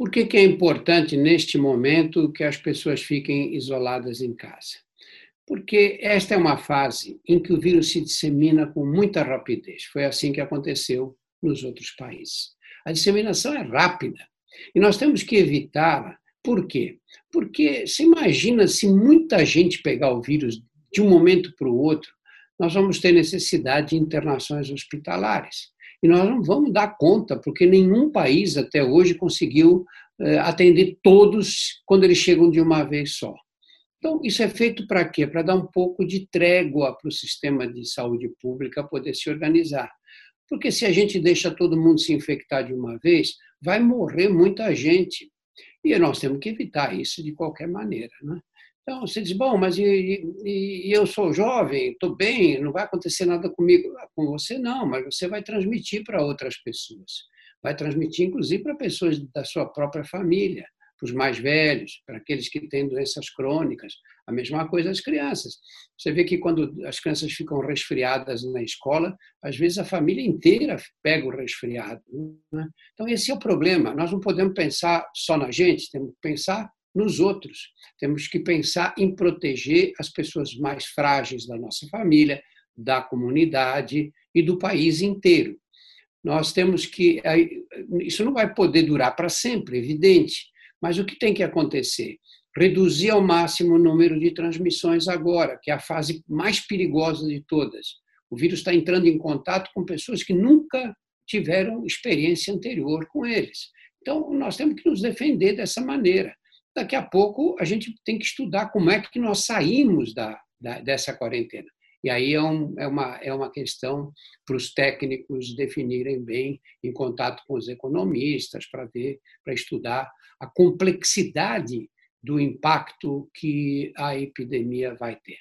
Por que, que é importante, neste momento, que as pessoas fiquem isoladas em casa? Porque esta é uma fase em que o vírus se dissemina com muita rapidez. Foi assim que aconteceu nos outros países. A disseminação é rápida e nós temos que evitá-la. Por quê? Porque se imagina se muita gente pegar o vírus de um momento para o outro, nós vamos ter necessidade de internações hospitalares. E nós não vamos dar conta, porque nenhum país até hoje conseguiu eh, atender todos quando eles chegam de uma vez só. Então, isso é feito para quê? Para dar um pouco de trégua para o sistema de saúde pública poder se organizar. Porque se a gente deixa todo mundo se infectar de uma vez, vai morrer muita gente. E nós temos que evitar isso de qualquer maneira. Né? Então, você diz, bom, mas e, e, e eu sou jovem, estou bem, não vai acontecer nada comigo. Ah, com você não, mas você vai transmitir para outras pessoas. Vai transmitir, inclusive, para pessoas da sua própria família, para os mais velhos, para aqueles que têm doenças crônicas. A mesma coisa as crianças. Você vê que quando as crianças ficam resfriadas na escola, às vezes a família inteira pega o resfriado. Né? Então, esse é o problema. Nós não podemos pensar só na gente, temos que pensar nos outros. Temos que pensar em proteger as pessoas mais frágeis da nossa família, da comunidade e do país inteiro. Nós temos que. Isso não vai poder durar para sempre, evidente, mas o que tem que acontecer? Reduzir ao máximo o número de transmissões agora, que é a fase mais perigosa de todas. O vírus está entrando em contato com pessoas que nunca tiveram experiência anterior com eles. Então, nós temos que nos defender dessa maneira daqui a pouco a gente tem que estudar como é que nós saímos da, da dessa quarentena. E aí é, um, é, uma, é uma questão para os técnicos definirem bem, em contato com os economistas, para ver, para estudar a complexidade do impacto que a epidemia vai ter.